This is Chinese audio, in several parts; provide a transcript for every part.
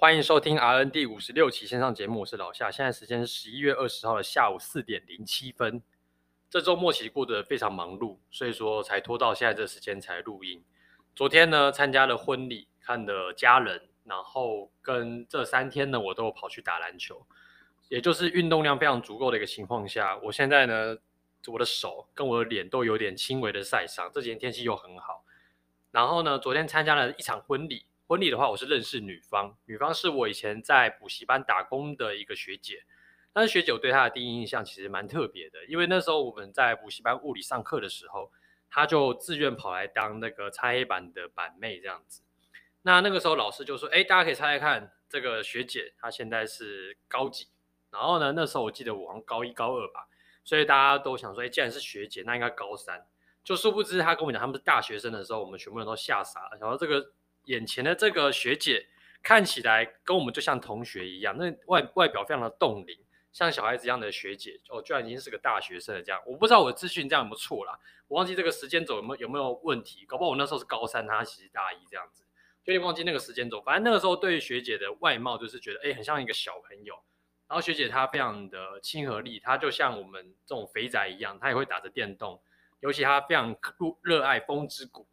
欢迎收听 RN 第五十六期线上节目，我是老夏。现在时间是十一月二十号的下午四点零七分。这周末其实过得非常忙碌，所以说才拖到现在这时间才录音。昨天呢，参加了婚礼，看了家人，然后跟这三天呢，我都跑去打篮球，也就是运动量非常足够的一个情况下，我现在呢，我的手跟我的脸都有点轻微的晒伤。这几天天气又很好，然后呢，昨天参加了一场婚礼。婚礼的话，我是认识女方，女方是我以前在补习班打工的一个学姐。但是学姐我对她的第一印象其实蛮特别的，因为那时候我们在补习班物理上课的时候，她就自愿跑来当那个擦黑板的板妹这样子。那那个时候老师就说：“哎，大家可以猜猜看，这个学姐她现在是高几？”然后呢，那时候我记得我好像高一高二吧，所以大家都想说：“哎，既然是学姐，那应该高三。”就殊不知她跟我讲他们是大学生的时候，我们全部人都吓傻了，想说这个。眼前的这个学姐看起来跟我们就像同学一样，那外外表非常的冻龄，像小孩子一样的学姐哦，居然已经是个大学生了。这样我不知道我的资讯这样有没有错啦，我忘记这个时间轴有没有有没有问题，搞不好我那时候是高三，她其实大一这样子，有点忘记那个时间轴。反正那个时候对学姐的外貌就是觉得哎，很像一个小朋友。然后学姐她非常的亲和力，她就像我们这种肥宅一样，她也会打着电动，尤其她非常热爱风之谷。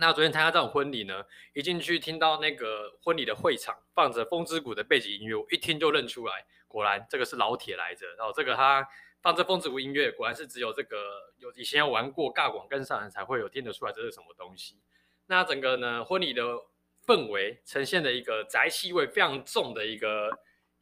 那昨天参加这种婚礼呢，一进去听到那个婚礼的会场放着《风之谷》的背景音乐，我一听就认出来，果然这个是老铁来着。然后这个他放着《风之谷》音乐，果然是只有这个有以前有玩过尬广跟上人才会有听得出来这是什么东西。那整个呢婚礼的氛围呈现的一个宅气味非常重的一个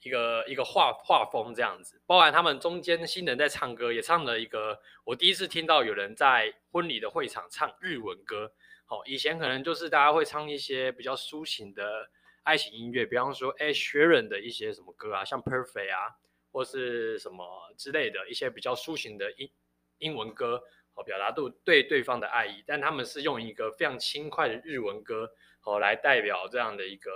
一个一个画画风这样子，包含他们中间新人在唱歌，也唱了一个我第一次听到有人在婚礼的会场唱日文歌。好，以前可能就是大家会唱一些比较抒情的爱情音乐，比方说，哎，学人的一些什么歌啊，像 Perfect 啊，或是什么之类的一些比较抒情的英英文歌，好，表达对对对方的爱意。但他们是用一个非常轻快的日文歌，好，来代表这样的一个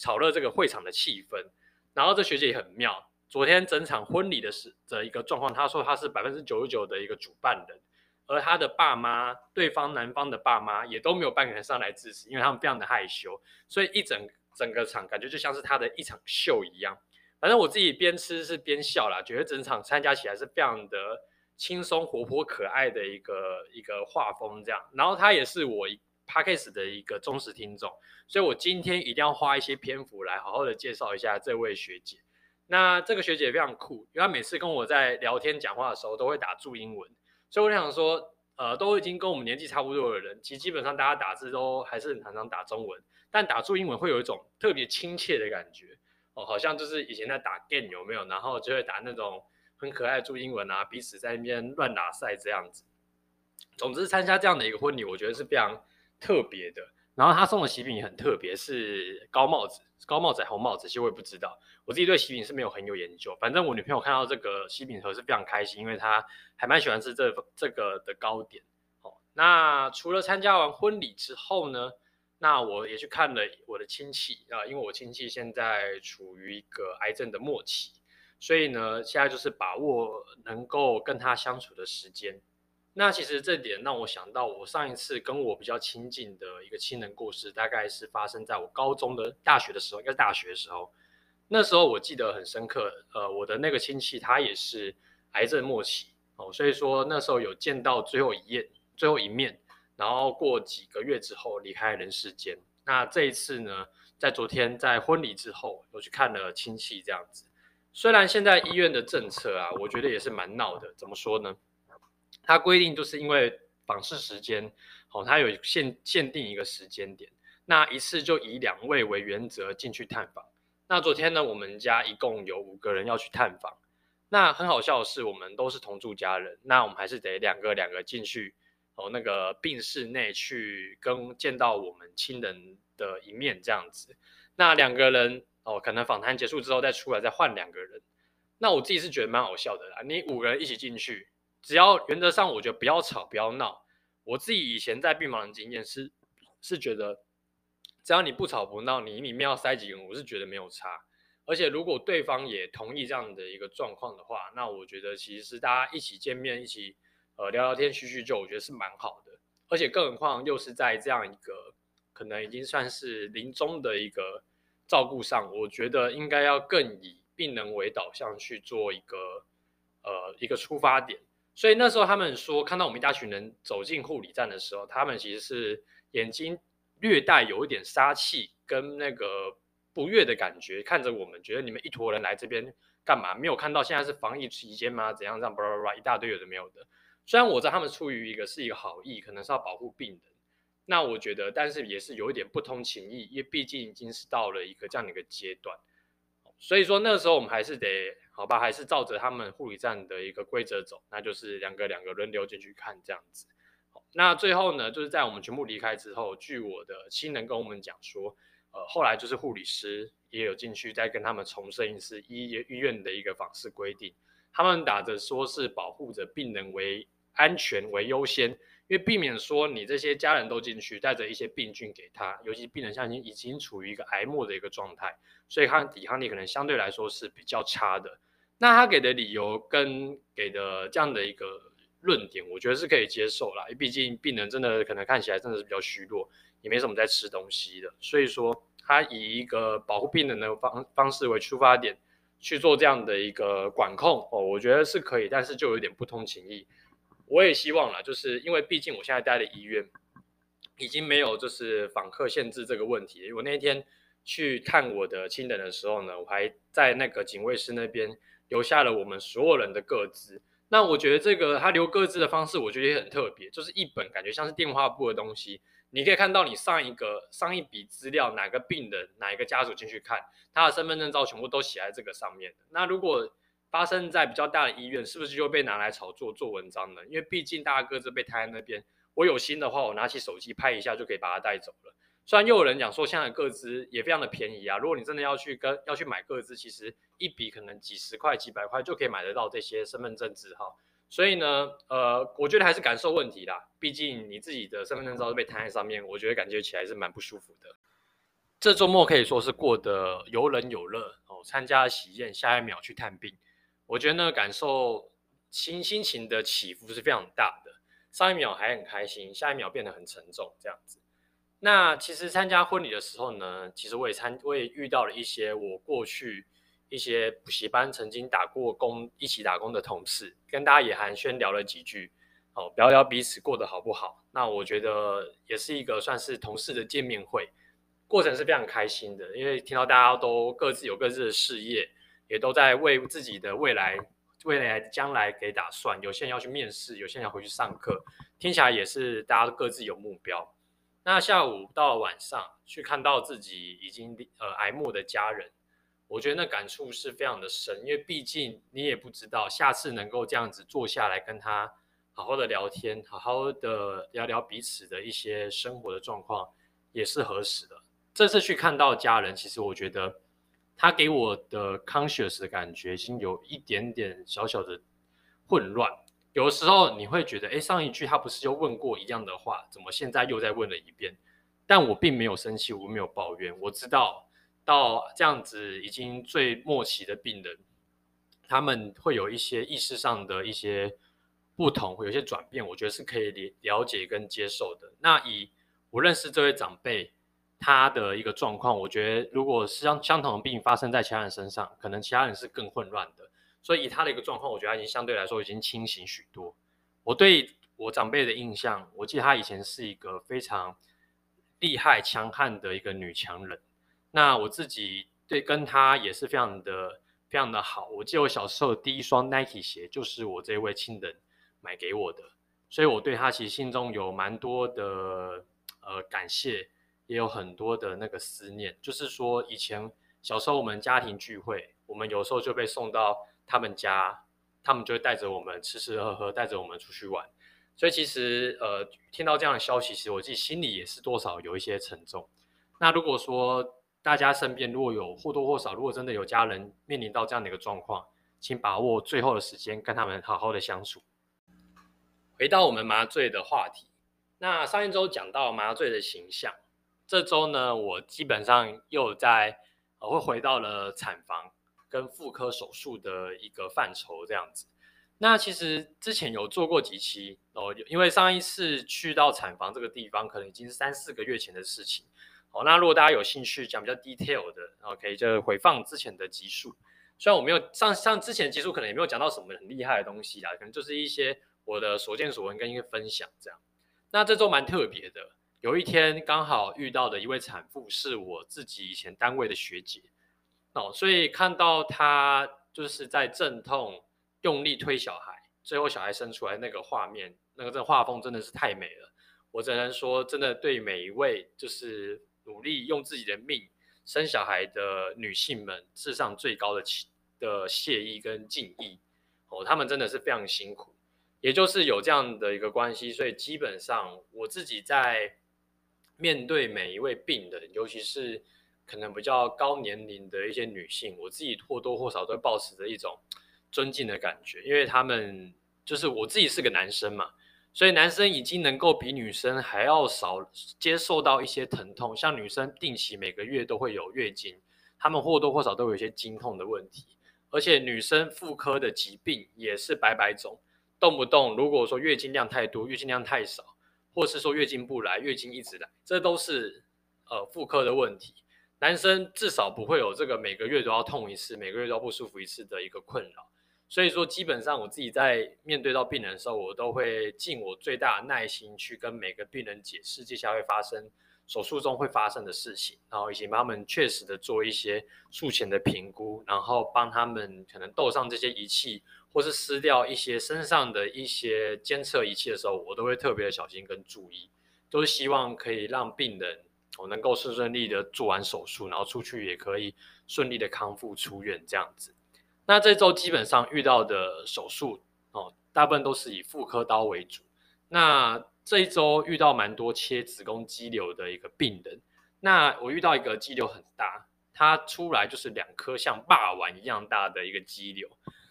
炒热这个会场的气氛。然后这学姐也很妙，昨天整场婚礼的时的一个状况，她说她是百分之九十九的一个主办人。而他的爸妈，对方男方的爸妈也都没有半个人上来支持，因为他们非常的害羞，所以一整整个场感觉就像是他的一场秀一样。反正我自己边吃是边笑啦，觉得整场参加起来是非常的轻松、活泼、可爱的一个一个画风这样。然后他也是我 Podcast 的一个忠实听众，所以我今天一定要花一些篇幅来好好的介绍一下这位学姐。那这个学姐非常酷，因为她每次跟我在聊天讲话的时候都会打注英文。所以我想说，呃，都已经跟我们年纪差不多的人，其实基本上大家打字都还是很常常打中文，但打注英文会有一种特别亲切的感觉，哦，好像就是以前在打 game 有没有？然后就会打那种很可爱的注英文啊，彼此在那边乱打赛这样子。总之，参加这样的一个婚礼，我觉得是非常特别的。然后他送的喜饼也很特别，是高帽子、高帽子、红帽子，其实我也不知道。我自己对喜饼是没有很有研究，反正我女朋友看到这个喜饼盒是非常开心，因为她还蛮喜欢吃这这个的糕点。好，那除了参加完婚礼之后呢，那我也去看了我的亲戚啊，因为我亲戚现在处于一个癌症的末期，所以呢，现在就是把握能够跟他相处的时间。那其实这点让我想到，我上一次跟我比较亲近的一个亲人故事，大概是发生在我高中的大学的时候，应该是大学的时候。那时候我记得很深刻，呃，我的那个亲戚他也是癌症末期哦，所以说那时候有见到最后一面，最后一面，然后过几个月之后离开人世间。那这一次呢，在昨天在婚礼之后，我去看了亲戚这样子。虽然现在医院的政策啊，我觉得也是蛮闹的，怎么说呢？它规定就是因为访视时间，哦，它有限限定一个时间点，那一次就以两位为原则进去探访。那昨天呢，我们家一共有五个人要去探访。那很好笑的是，我们都是同住家人，那我们还是得两个两个进去哦，那个病室内去跟见到我们亲人的一面这样子。那两个人哦，可能访谈结束之后再出来再换两个人。那我自己是觉得蛮好笑的啦，你五个人一起进去。只要原则上，我觉得不要吵，不要闹。我自己以前在病房的经验是，是觉得只要你不吵不闹，你里面要塞几个人，我是觉得没有差。而且如果对方也同意这样的一个状况的话，那我觉得其实是大家一起见面，一起呃聊聊天、叙叙旧，我觉得是蛮好的。而且更何况又是在这样一个可能已经算是临终的一个照顾上，我觉得应该要更以病人为导向去做一个呃一个出发点。所以那时候他们说，看到我们一大群人走进护理站的时候，他们其实是眼睛略带有一点杀气跟那个不悦的感觉，看着我们，觉得你们一坨人来这边干嘛？没有看到现在是防疫期间吗？怎样这样？巴拉巴拉一大堆有的没有的。虽然我知道他们出于一个是一个好意，可能是要保护病人。那我觉得，但是也是有一点不通情义，因为毕竟已经是到了一个这样的一个阶段，所以说那时候我们还是得好吧，还是照着他们护理站的一个规则走，那就是两个两个轮流进去看这样子。那最后呢，就是在我们全部离开之后，据我的亲人跟我们讲说，呃，后来就是护理师也有进去再跟他们重申一次医医院的一个访视规定，他们打着说是保护着病人为安全为优先。因为避免说你这些家人都进去带着一些病菌给他，尤其病人现在已经已经处于一个癌末的一个状态，所以他抵抗力可能相对来说是比较差的。那他给的理由跟给的这样的一个论点，我觉得是可以接受啦。毕竟病人真的可能看起来真的是比较虚弱，也没什么在吃东西的，所以说他以一个保护病人的方方式为出发点去做这样的一个管控哦，我觉得是可以，但是就有点不通情义。我也希望啦，就是因为毕竟我现在待的医院已经没有就是访客限制这个问题。我那天去看我的亲人的时候呢，我还在那个警卫室那边留下了我们所有人的个资。那我觉得这个他留个资的方式，我觉得也很特别，就是一本感觉像是电话簿的东西。你可以看到你上一个上一笔资料，哪个病人哪一个家属进去看，他的身份证照全部都写在这个上面。那如果发生在比较大的医院，是不是就被拿来炒作做文章呢？因为毕竟大家个资被摊在那边，我有心的话，我拿起手机拍一下就可以把它带走了。虽然又有人讲说，现在的个资也非常的便宜啊，如果你真的要去跟要去买个资，其实一笔可能几十块、几百块就可以买得到这些身份证字号。所以呢，呃，我觉得还是感受问题啦。毕竟你自己的身份证照被摊在上面，我觉得感觉起来是蛮不舒服的。这周末可以说是过得有冷有热哦，参加喜宴，下一秒去探病。我觉得呢感受心心情的起伏是非常大的，上一秒还很开心，下一秒变得很沉重，这样子。那其实参加婚礼的时候呢，其实我也参我也遇到了一些我过去一些补习班曾经打过工一起打工的同事，跟大家也寒暄聊了几句，哦，聊聊彼此过得好不好。那我觉得也是一个算是同事的见面会，过程是非常开心的，因为听到大家都各自有各自的事业。也都在为自己的未来、未来将来给打算。有些人要去面试，有些人要回去上课，听起来也是大家各自有目标。那下午到晚上，去看到自己已经呃挨默的家人，我觉得那感触是非常的深，因为毕竟你也不知道下次能够这样子坐下来跟他好好的聊天，好好的聊聊彼此的一些生活的状况，也是何时的。这次去看到家人，其实我觉得。他给我的 conscious 的感觉，已经有一点点小小的混乱。有的时候你会觉得，哎，上一句他不是又问过一样的话，怎么现在又再问了一遍？但我并没有生气，我没有抱怨。我知道到这样子已经最末期的病人，他们会有一些意识上的一些不同，会有些转变，我觉得是可以了了解跟接受的。那以我认识这位长辈。他的一个状况，我觉得如果是相相同的病发生在其他人身上，可能其他人是更混乱的。所以以他的一个状况，我觉得他已经相对来说已经清醒许多。我对我长辈的印象，我记得他以前是一个非常厉害、强悍的一个女强人。那我自己对跟他也是非常的、非常的好。我记得我小时候第一双 Nike 鞋就是我这位亲人买给我的，所以我对他其实心中有蛮多的呃感谢。也有很多的那个思念，就是说以前小时候我们家庭聚会，我们有时候就被送到他们家，他们就会带着我们吃吃喝喝，带着我们出去玩。所以其实呃，听到这样的消息，其实我自己心里也是多少有一些沉重。那如果说大家身边如果有或多或少，如果真的有家人面临到这样的一个状况，请把握最后的时间跟他们好好的相处。回到我们麻醉的话题，那上一周讲到麻醉的形象。这周呢，我基本上又在呃，会回到了产房跟妇科手术的一个范畴这样子。那其实之前有做过几期哦，因为上一次去到产房这个地方，可能已经是三四个月前的事情，好，那如果大家有兴趣讲比较 detail 的，OK，就回放之前的集数。虽然我没有上上之前的集数，可能也没有讲到什么很厉害的东西啦，可能就是一些我的所见所闻跟一个分享这样。那这周蛮特别的，有一天刚好遇到的一位产妇是我自己以前单位的学姐哦，所以看到她就是在阵痛用力推小孩，最后小孩生出来那个画面，那个这画风真的是太美了。我只能说，真的对每一位就是。努力用自己的命生小孩的女性们，致上最高的的谢意跟敬意哦，她们真的是非常辛苦。也就是有这样的一个关系，所以基本上我自己在面对每一位病人，尤其是可能比较高年龄的一些女性，我自己或多或少都抱持着一种尊敬的感觉，因为她们就是我自己是个男生嘛。所以男生已经能够比女生还要少接受到一些疼痛，像女生定期每个月都会有月经，她们或多或少都有一些经痛的问题，而且女生妇科的疾病也是百百种，动不动如果说月经量太多、月经量太少，或是说月经不来、月经一直来，这都是呃妇科的问题。男生至少不会有这个每个月都要痛一次、每个月都要不舒服一次的一个困扰。所以说，基本上我自己在面对到病人的时候，我都会尽我最大的耐心去跟每个病人解释接下来会发生手术中会发生的事情，然后以及帮他们确实的做一些术前的评估，然后帮他们可能斗上这些仪器，或是撕掉一些身上的一些监测仪器的时候，我都会特别的小心跟注意，都是希望可以让病人我能够顺顺利的做完手术，然后出去也可以顺利的康复出院这样子。那这周基本上遇到的手术哦，大部分都是以妇科刀为主。那这一周遇到蛮多切子宫肌瘤的一个病人。那我遇到一个肌瘤很大，它出来就是两颗像霸王一样大的一个肌瘤。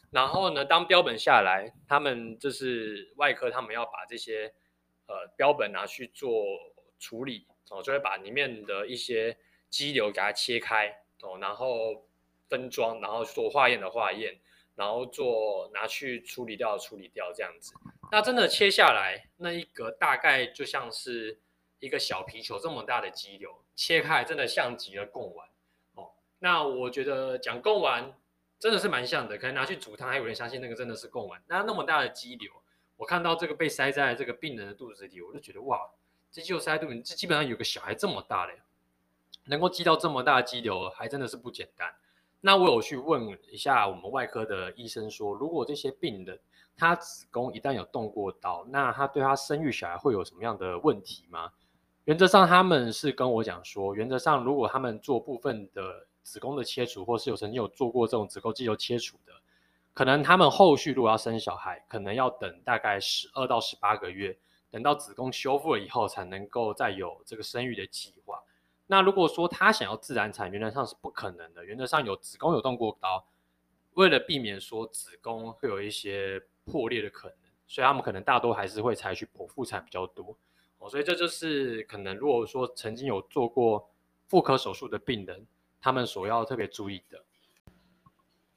然后呢，当标本下来，他们就是外科，他们要把这些呃标本拿去做处理哦，就会把里面的一些肌瘤给它切开哦，然后。分装，然后做化验的化验，然后做拿去处理掉处理掉这样子。那真的切下来，那一个大概就像是一个小皮球这么大的肌瘤，切开真的像极了贡丸哦。那我觉得讲贡丸真的是蛮像的，可能拿去煮汤还有人相信那个真的是贡丸。那那么大的肌瘤，我看到这个被塞在这个病人的肚子里，我就觉得哇，这肌瘤塞在肚，这基本上有个小孩这么大的，能够积到这么大的肌瘤，还真的是不简单。那我有去问一下我们外科的医生说，如果这些病人他子宫一旦有动过刀，那他对他生育小孩会有什么样的问题吗？原则上他们是跟我讲说，原则上如果他们做部分的子宫的切除，或是有曾经有做过这种子宫肌瘤切除的，可能他们后续如果要生小孩，可能要等大概十二到十八个月，等到子宫修复了以后，才能够再有这个生育的计划。那如果说她想要自然产，原则上是不可能的。原则上有子宫有动过刀，为了避免说子宫会有一些破裂的可能，所以他们可能大多还是会采取剖腹产比较多。哦，所以这就是可能如果说曾经有做过妇科手术的病人，他们所要特别注意的。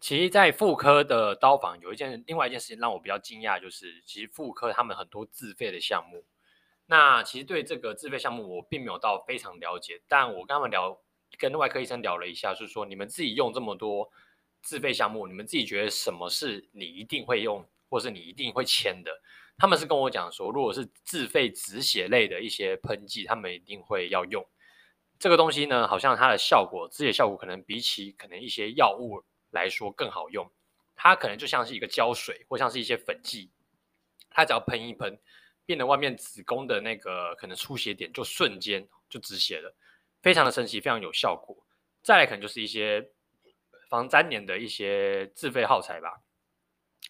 其实，在妇科的刀房有一件另外一件事情让我比较惊讶，就是其实妇科他们很多自费的项目。那其实对这个自费项目我并没有到非常了解，但我跟他们聊，跟外科医生聊了一下，就是说你们自己用这么多自费项目，你们自己觉得什么是你一定会用，或是你一定会签的？他们是跟我讲说，如果是自费止血类的一些喷剂，他们一定会要用这个东西呢。好像它的效果，止血效果可能比起可能一些药物来说更好用。它可能就像是一个胶水，或像是一些粉剂，它只要喷一喷。变得外面子宫的那个可能出血点就瞬间就止血了，非常的神奇，非常有效果。再来可能就是一些防粘连的一些自费耗材吧，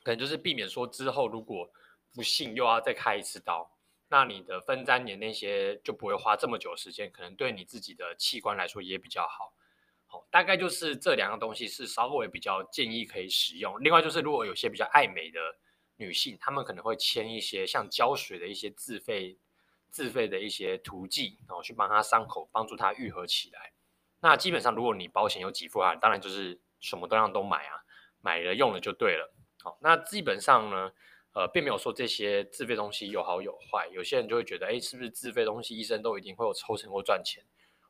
可能就是避免说之后如果不幸又要再开一次刀，那你的分粘连那些就不会花这么久时间，可能对你自己的器官来说也比较好。大概就是这两样东西是稍微比较建议可以使用。另外就是如果有些比较爱美的。女性，她们可能会签一些像胶水的一些自费、自费的一些涂剂，然后去帮她伤口，帮助她愈合起来。那基本上，如果你保险有给付啊，当然就是什么都让都买啊，买了用了就对了。好，那基本上呢，呃，并没有说这些自费东西有好有坏。有些人就会觉得，哎，是不是自费东西医生都一定会有抽成或赚钱？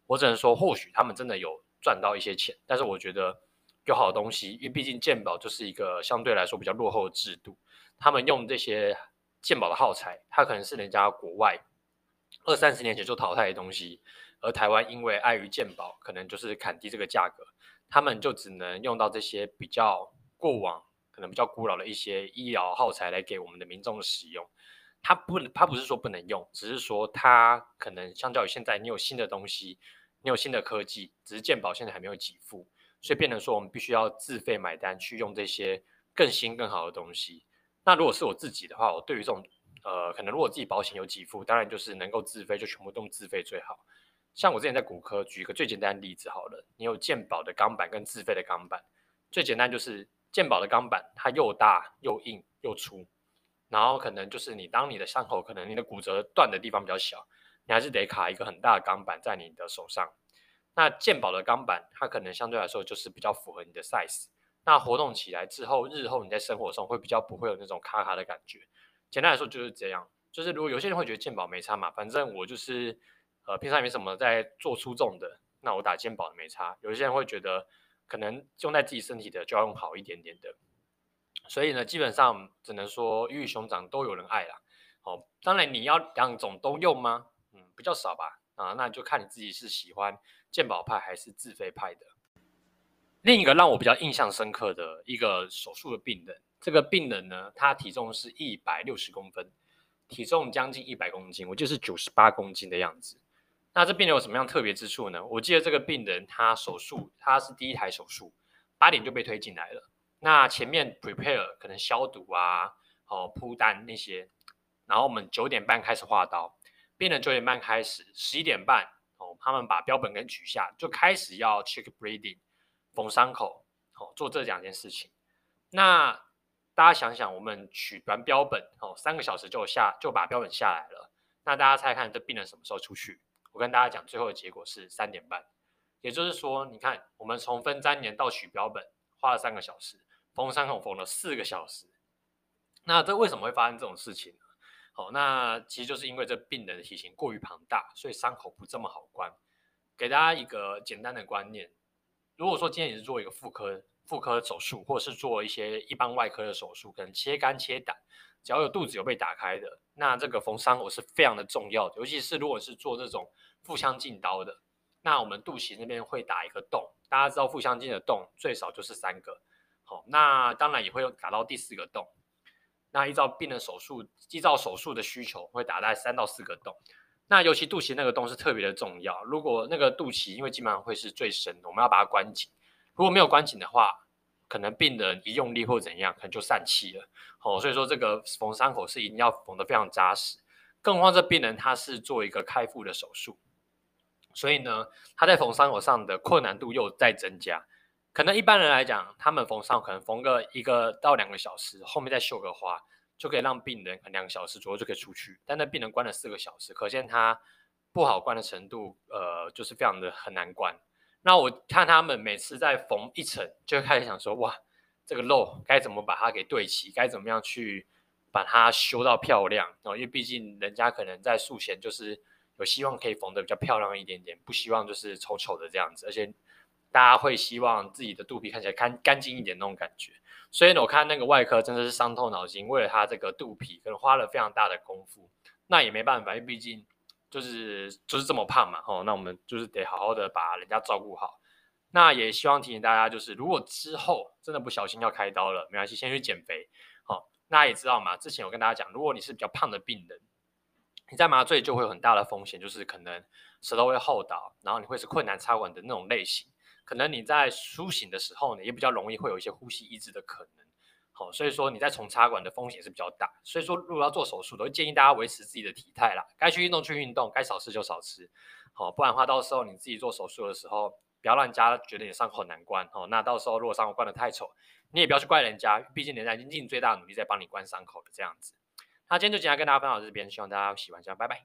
我只能说，或许他们真的有赚到一些钱，但是我觉得有好东西，因为毕竟鉴宝就是一个相对来说比较落后的制度，他们用这些鉴宝的耗材，它可能是人家国外二三十年前就淘汰的东西，而台湾因为碍于鉴宝，可能就是砍低这个价格，他们就只能用到这些比较过往可能比较古老的一些医疗耗材来给我们的民众使用。它不，它不是说不能用，只是说它可能相较于现在，你有新的东西。你有新的科技，只是健保现在还没有给付，所以变成说我们必须要自费买单去用这些更新更好的东西。那如果是我自己的话，我对于这种呃，可能如果自己保险有给付，当然就是能够自费就全部都自费最好。像我之前在骨科举一个最简单的例子好了，你有健保的钢板跟自费的钢板，最简单就是健保的钢板它又大又硬又粗，然后可能就是你当你的伤口可能你的骨折断的地方比较小。你还是得卡一个很大的钢板在你的手上。那健保的钢板，它可能相对来说就是比较符合你的 size。那活动起来之后，日后你在生活中会比较不会有那种卡卡的感觉。简单来说就是这样。就是如果有些人会觉得健保没差嘛，反正我就是呃平常也没什么在做粗重的，那我打健保的没差。有些人会觉得可能用在自己身体的就要用好一点点的。所以呢，基本上只能说鱼与熊掌都有人爱啦。好，当然你要两种都用吗？比较少吧，啊，那就看你自己是喜欢健保派还是自费派的。另一个让我比较印象深刻的一个手术的病人，这个病人呢，他体重是一百六十公分，体重将近一百公斤，我就是九十八公斤的样子。那这病人有什么样特别之处呢？我记得这个病人他手术，他是第一台手术，八点就被推进来了。那前面 prepare 可能消毒啊，哦铺单那些，然后我们九点半开始划刀。病人九点半开始，十一点半哦，他们把标本给取下，就开始要 check breeding，缝伤口，哦，做这两件事情。那大家想想，我们取完标本哦，三个小时就下就把标本下来了。那大家猜看，这病人什么时候出去？我跟大家讲，最后的结果是三点半。也就是说，你看，我们从分粘连到取标本花了三个小时，缝伤口缝了四个小时。那这为什么会发生这种事情？好，那其实就是因为这病人的体型过于庞大，所以伤口不这么好关。给大家一个简单的观念，如果说今天你是做一个妇科妇科手术，或者是做一些一般外科的手术，可能切肝切胆，只要有肚子有被打开的，那这个缝伤口是非常的重要。尤其是如果是做这种腹腔镜刀的，那我们肚脐那边会打一个洞，大家知道腹腔镜的洞最少就是三个，好，那当然也会有打到第四个洞。那依照病人手术，依照手术的需求，会打在三到四个洞。那尤其肚脐那个洞是特别的重要。如果那个肚脐，因为基本上会是最深的，我们要把它关紧。如果没有关紧的话，可能病人一用力或怎样，可能就散气了。哦，所以说这个缝伤口是一定要缝得非常扎实。更何况这病人他是做一个开腹的手术，所以呢，他在缝伤口上的困难度又在增加。可能一般人来讲，他们缝上可能缝个一个到两个小时，后面再绣个花，就可以让病人两个小时左右就可以出去。但那病人关了四个小时，可见他不好关的程度，呃，就是非常的很难关。那我看他们每次在缝一层，就开始想说，哇，这个肉该怎么把它给对齐，该怎么样去把它修到漂亮哦，因为毕竟人家可能在术前就是有希望可以缝得比较漂亮一点点，不希望就是丑丑的这样子，而且。大家会希望自己的肚皮看起来干干净一点那种感觉，所以呢，我看那个外科真的是伤透脑筋，为了他这个肚皮，可能花了非常大的功夫。那也没办法，因为毕竟就是就是这么胖嘛，吼，那我们就是得好好的把人家照顾好。那也希望提醒大家，就是如果之后真的不小心要开刀了，没关系，先去减肥。好，大家也知道嘛，之前我跟大家讲，如果你是比较胖的病人，你在麻醉就会有很大的风险，就是可能舌头会后倒，然后你会是困难插管的那种类型。可能你在苏醒的时候呢，也比较容易会有一些呼吸抑制的可能，好，所以说你在重插管的风险是比较大。所以说，如果要做手术，都建议大家维持自己的体态啦，该去运动去运动，该少吃就少吃，好，不然的话到时候你自己做手术的时候，不要让人家觉得你伤口难关，哦，那到时候如果伤口关得太丑，你也不要去怪人家，毕竟人家已经尽最大努力在帮你关伤口了这样子。那今天就简单跟大家分享到这边，希望大家喜欢，这样拜拜。